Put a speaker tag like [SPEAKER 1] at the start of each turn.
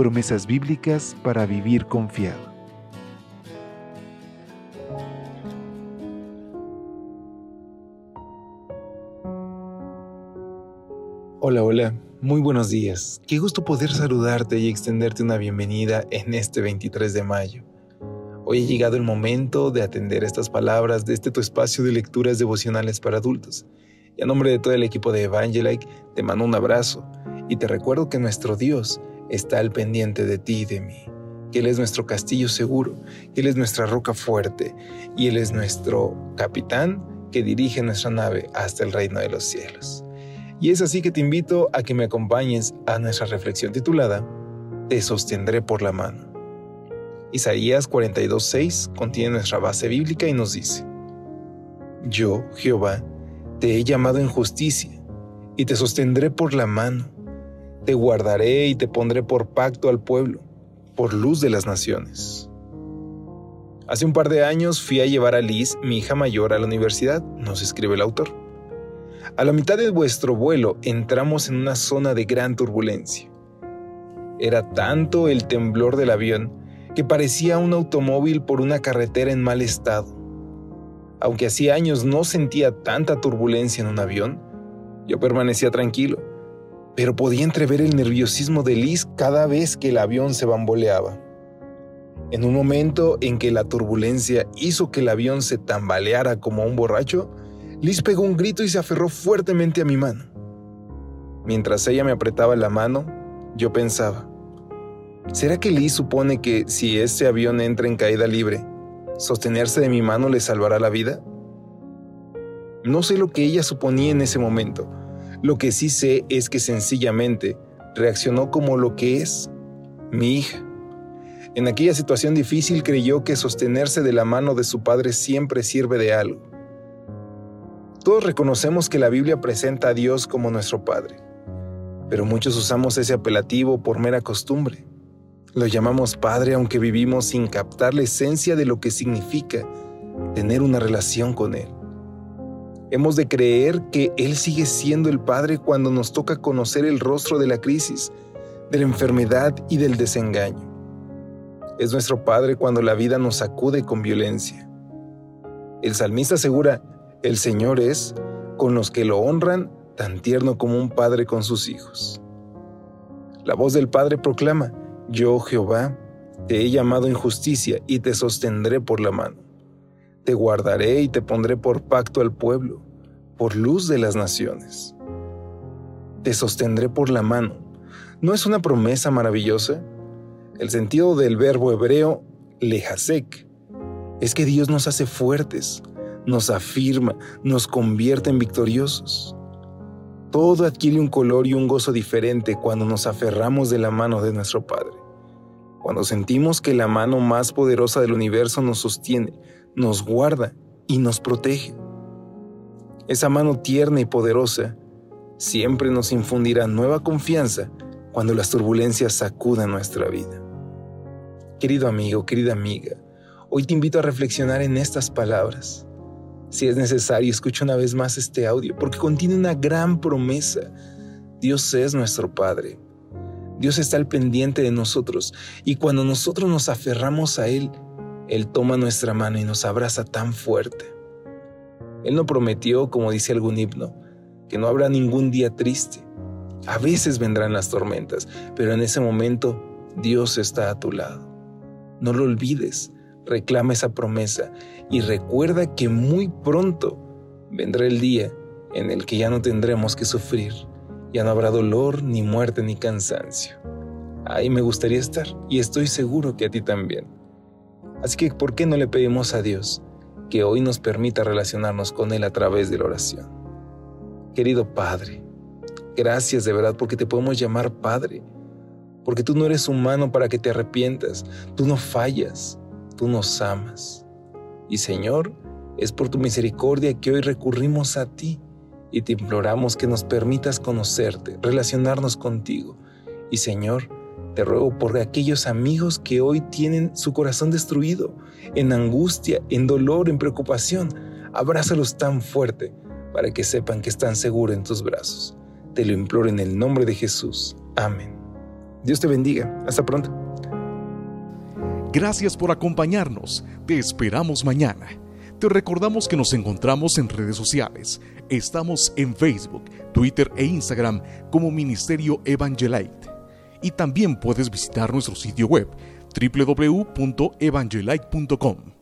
[SPEAKER 1] Promesas bíblicas para vivir confiado.
[SPEAKER 2] Hola, hola, muy buenos días. Qué gusto poder saludarte y extenderte una bienvenida en este 23 de mayo. Hoy ha llegado el momento de atender estas palabras de este tu espacio de lecturas devocionales para adultos. Y a nombre de todo el equipo de Evangelike, te mando un abrazo y te recuerdo que nuestro Dios está al pendiente de ti y de mí, que Él es nuestro castillo seguro, que Él es nuestra roca fuerte y Él es nuestro capitán que dirige nuestra nave hasta el reino de los cielos. Y es así que te invito a que me acompañes a nuestra reflexión titulada Te sostendré por la mano. Isaías 42:6 contiene nuestra base bíblica y nos dice, Yo, Jehová, te he llamado en justicia y te sostendré por la mano te guardaré y te pondré por pacto al pueblo, por luz de las naciones. Hace un par de años fui a llevar a Liz, mi hija mayor, a la universidad, nos escribe el autor. A la mitad de vuestro vuelo entramos en una zona de gran turbulencia. Era tanto el temblor del avión que parecía un automóvil por una carretera en mal estado. Aunque hacía años no sentía tanta turbulencia en un avión, yo permanecía tranquilo pero podía entrever el nerviosismo de Liz cada vez que el avión se bamboleaba. En un momento en que la turbulencia hizo que el avión se tambaleara como un borracho, Liz pegó un grito y se aferró fuertemente a mi mano. Mientras ella me apretaba la mano, yo pensaba, ¿será que Liz supone que si este avión entra en caída libre, sostenerse de mi mano le salvará la vida? No sé lo que ella suponía en ese momento, lo que sí sé es que sencillamente reaccionó como lo que es, mi hija. En aquella situación difícil creyó que sostenerse de la mano de su padre siempre sirve de algo. Todos reconocemos que la Biblia presenta a Dios como nuestro Padre, pero muchos usamos ese apelativo por mera costumbre. Lo llamamos Padre aunque vivimos sin captar la esencia de lo que significa tener una relación con Él. Hemos de creer que Él sigue siendo el Padre cuando nos toca conocer el rostro de la crisis, de la enfermedad y del desengaño. Es nuestro Padre cuando la vida nos sacude con violencia. El salmista asegura, el Señor es, con los que lo honran, tan tierno como un padre con sus hijos. La voz del Padre proclama, yo Jehová, te he llamado en justicia y te sostendré por la mano. Te guardaré y te pondré por pacto al pueblo, por luz de las naciones. Te sostendré por la mano. ¿No es una promesa maravillosa? El sentido del verbo hebreo lejasek es que Dios nos hace fuertes, nos afirma, nos convierte en victoriosos. Todo adquiere un color y un gozo diferente cuando nos aferramos de la mano de nuestro Padre. Cuando sentimos que la mano más poderosa del universo nos sostiene, nos guarda y nos protege. Esa mano tierna y poderosa siempre nos infundirá nueva confianza cuando las turbulencias sacudan nuestra vida. Querido amigo, querida amiga, hoy te invito a reflexionar en estas palabras. Si es necesario, escucha una vez más este audio porque contiene una gran promesa. Dios es nuestro Padre. Dios está al pendiente de nosotros y cuando nosotros nos aferramos a Él, él toma nuestra mano y nos abraza tan fuerte. Él no prometió, como dice algún himno, que no habrá ningún día triste. A veces vendrán las tormentas, pero en ese momento Dios está a tu lado. No lo olvides, reclama esa promesa y recuerda que muy pronto vendrá el día en el que ya no tendremos que sufrir, ya no habrá dolor, ni muerte, ni cansancio. Ahí me gustaría estar y estoy seguro que a ti también. Así que, ¿por qué no le pedimos a Dios que hoy nos permita relacionarnos con Él a través de la oración? Querido Padre, gracias de verdad porque te podemos llamar Padre, porque tú no eres humano para que te arrepientas, tú no fallas, tú nos amas. Y Señor, es por tu misericordia que hoy recurrimos a ti y te imploramos que nos permitas conocerte, relacionarnos contigo. Y Señor, te ruego por aquellos amigos que hoy tienen su corazón destruido, en angustia, en dolor, en preocupación. Abrázalos tan fuerte para que sepan que están seguros en tus brazos. Te lo imploro en el nombre de Jesús. Amén. Dios te bendiga. Hasta pronto.
[SPEAKER 3] Gracias por acompañarnos. Te esperamos mañana. Te recordamos que nos encontramos en redes sociales. Estamos en Facebook, Twitter e Instagram como Ministerio Evangelite. Y también puedes visitar nuestro sitio web www.evangelite.com